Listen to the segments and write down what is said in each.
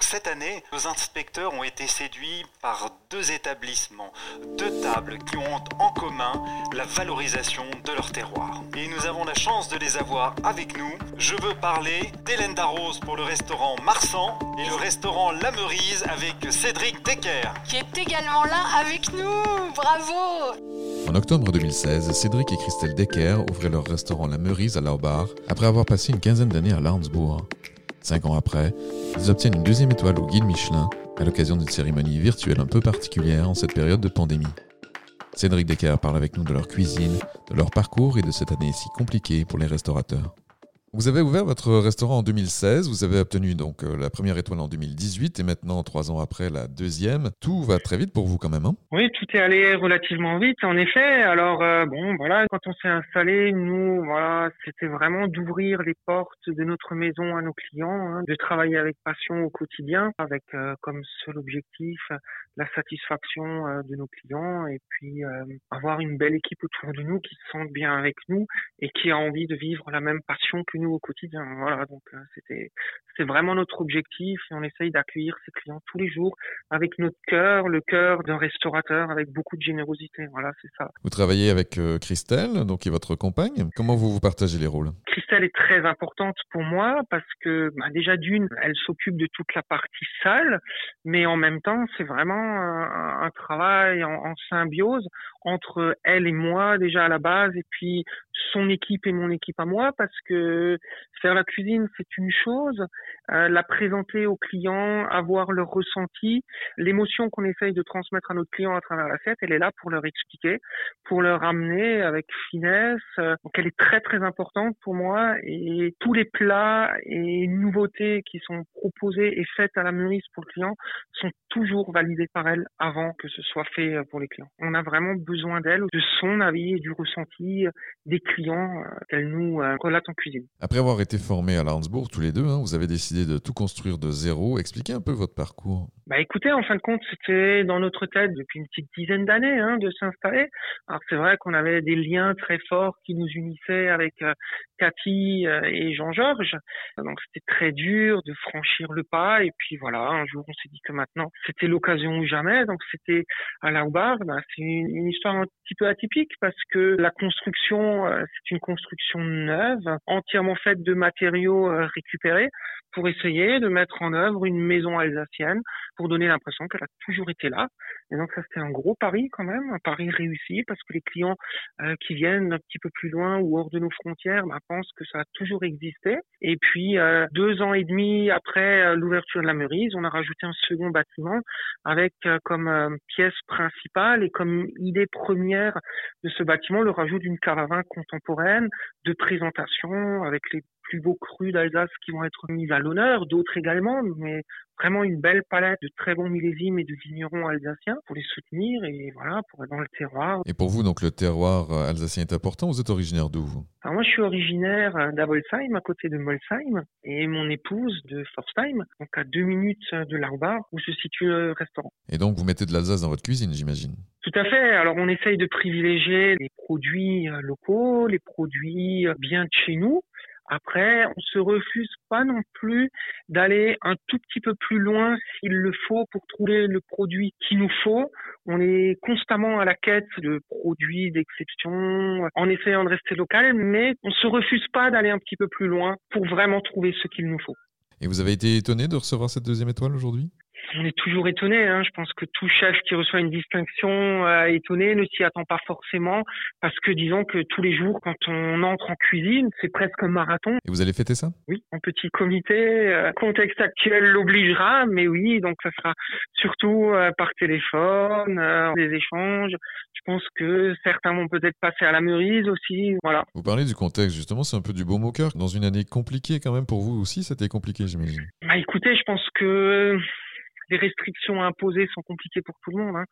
Cette année, nos inspecteurs ont été séduits par deux établissements, deux tables qui ont en commun la valorisation de leur terroir. Et nous avons la chance de les avoir avec nous. Je veux parler d'Hélène Darroze pour le restaurant Marsan et le restaurant La Merise avec Cédric Decker. Qui est également là avec nous. Bravo En octobre 2016, Cédric et Christelle Decker ouvraient leur restaurant La Merise à Laubar après avoir passé une quinzaine d'années à Larnsbourg. Cinq ans après, ils obtiennent une deuxième étoile au Guide Michelin à l'occasion d'une cérémonie virtuelle un peu particulière en cette période de pandémie. Cédric Decker parle avec nous de leur cuisine, de leur parcours et de cette année si compliquée pour les restaurateurs. Vous avez ouvert votre restaurant en 2016, vous avez obtenu donc euh, la première étoile en 2018 et maintenant, trois ans après, la deuxième. Tout va très vite pour vous quand même, hein? Oui, tout est allé relativement vite, en effet. Alors, euh, bon, voilà, quand on s'est installé, nous, voilà, c'était vraiment d'ouvrir les portes de notre maison à nos clients, hein, de travailler avec passion au quotidien, avec euh, comme seul objectif la satisfaction de nos clients et puis avoir une belle équipe autour de nous qui se sentent bien avec nous et qui a envie de vivre la même passion que nous au quotidien. Voilà, donc euh, c'était c'est vraiment notre objectif et on essaye d'accueillir ces clients tous les jours avec notre cœur, le cœur d'un restaurateur avec beaucoup de générosité. Voilà, c'est ça. Vous travaillez avec euh, Christelle, donc qui est votre compagne. Comment vous vous partagez les rôles? Christelle est très importante pour moi parce que bah, déjà d'une, elle s'occupe de toute la partie salle, mais en même temps, c'est vraiment un, un travail en, en symbiose entre elle et moi déjà à la base et puis son équipe et mon équipe à moi parce que faire la cuisine c'est une chose, euh, la présenter aux clients, avoir leur ressenti, l'émotion qu'on essaye de transmettre à notre client à travers l'assiette, elle est là pour leur expliquer, pour leur amener avec finesse. Donc elle est très très importante pour moi et tous les plats et nouveautés qui sont proposés et faites à la mûrisse pour le client sont toujours validés par elle avant que ce soit fait pour les clients. On a vraiment besoin d'elle, de son avis et du ressenti des clients euh, qu'elle nous euh, relate en cuisine. Après avoir été formés à Landsbourg tous les deux, hein, vous avez décidé de tout construire de zéro. Expliquez un peu votre parcours. Bah écoutez, en fin de compte, c'était dans notre tête depuis une petite dizaine d'années hein, de s'installer. Alors c'est vrai qu'on avait des liens très forts qui nous unissaient avec euh, Cathy et Jean-Georges. Donc c'était très dur de franchir le pas. Et puis voilà, un jour on s'est dit que maintenant c'était l'occasion ou jamais. Donc c'était à Laubar. Bah, c'est une, une, histoire un petit peu atypique parce que la construction, c'est une construction neuve, entièrement faite de matériaux récupérés pour essayer de mettre en œuvre une maison alsacienne pour donner l'impression qu'elle a toujours été là. Et donc ça c'était un gros pari quand même, un pari réussi parce que les clients euh, qui viennent un petit peu plus loin ou hors de nos frontières bah, pensent que ça a toujours existé. Et puis euh, deux ans et demi après euh, l'ouverture de la Meurise, on a rajouté un second bâtiment avec euh, comme euh, pièce principale et comme idée première de ce bâtiment le rajout d'une caravane contemporaine de présentation avec les plus beaux crus d'Alsace qui vont être mis à l'honneur, d'autres également, mais vraiment une belle palette de très bons millésimes et de vignerons alsaciens pour les soutenir et voilà, pour être dans le terroir. Et pour vous, donc le terroir euh, alsacien est important. Vous êtes originaire d'où vous? Alors moi, je suis originaire d'Abolsheim, à côté de Molsheim, et mon épouse de Forstheim, donc à deux minutes de Laubar, où se situe le restaurant. Et donc, vous mettez de l'Alsace dans votre cuisine, j'imagine? Tout à fait. Alors on essaye de privilégier les produits locaux, les produits bien de chez nous. Après, on se refuse pas non plus d'aller un tout petit peu plus loin s'il le faut pour trouver le produit qu'il nous faut. On est constamment à la quête de produits d'exception en essayant de rester local, mais on se refuse pas d'aller un petit peu plus loin pour vraiment trouver ce qu'il nous faut. Et vous avez été étonné de recevoir cette deuxième étoile aujourd'hui? On est toujours étonné. Hein. Je pense que tout chef qui reçoit une distinction euh, étonné ne s'y attend pas forcément parce que disons que tous les jours quand on entre en cuisine, c'est presque un marathon. Et vous allez fêter ça? Oui, en petit comité. Euh, contexte actuel l'obligera, mais oui, donc ça sera surtout euh, par téléphone, euh, des échanges. Je pense que certains vont peut-être passer à la meurise aussi. Voilà. Vous parlez du contexte, justement, c'est un peu du beau au cœur. Dans une année compliquée quand même pour vous aussi, c'était compliqué, j'imagine. Bah écoutez, je pense que les restrictions imposées sont compliquées pour tout le monde, hein.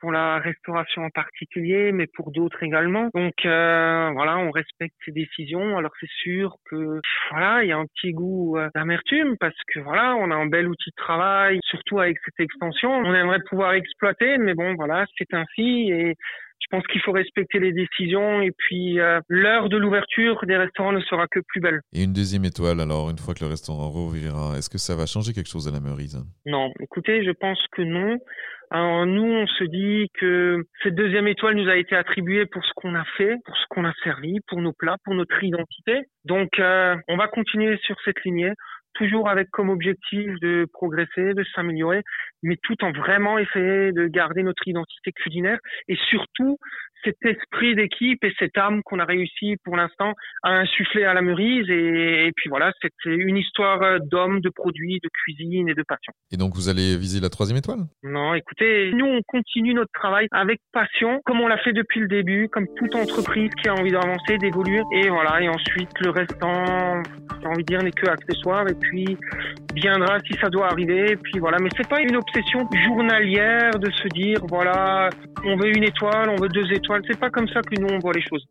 pour la restauration en particulier, mais pour d'autres également. Donc euh, voilà, on respecte ces décisions. Alors c'est sûr que voilà, il y a un petit goût euh, d'amertume parce que voilà, on a un bel outil de travail, surtout avec cette extension. On aimerait pouvoir exploiter, mais bon voilà, c'est ainsi et je pense qu'il faut respecter les décisions et puis euh, l'heure de l'ouverture des restaurants ne sera que plus belle. Et une deuxième étoile, alors, une fois que le restaurant rouvrira, est-ce que ça va changer quelque chose à la Meurise Non, écoutez, je pense que non. Alors nous, on se dit que cette deuxième étoile nous a été attribuée pour ce qu'on a fait, pour ce qu'on a servi, pour nos plats, pour notre identité. Donc, euh, on va continuer sur cette lignée toujours avec comme objectif de progresser, de s'améliorer, mais tout en vraiment essayer de garder notre identité culinaire et surtout cet esprit d'équipe et cette âme qu'on a réussi pour l'instant à insuffler à la Meurise. Et, puis voilà, c'était une histoire d'hommes, de produits, de cuisine et de passion. Et donc vous allez viser la troisième étoile? Non, écoutez, nous on continue notre travail avec passion, comme on l'a fait depuis le début, comme toute entreprise qui a envie d'avancer, d'évoluer. Et voilà, et ensuite le restant, j'ai envie de dire, n'est que accessoire. Et puis viendra si ça doit arriver. Puis voilà, mais c'est pas une obsession journalière de se dire voilà, on veut une étoile, on veut deux étoiles. C'est pas comme ça que nous on voit les choses.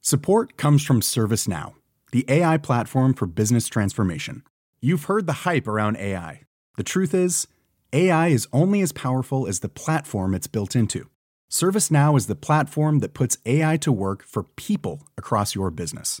Support comes from ServiceNow, the AI platform for business transformation. You've heard the hype around AI. The truth is, AI is only as powerful as the platform it's built into. ServiceNow is the platform that puts AI to work for people across your business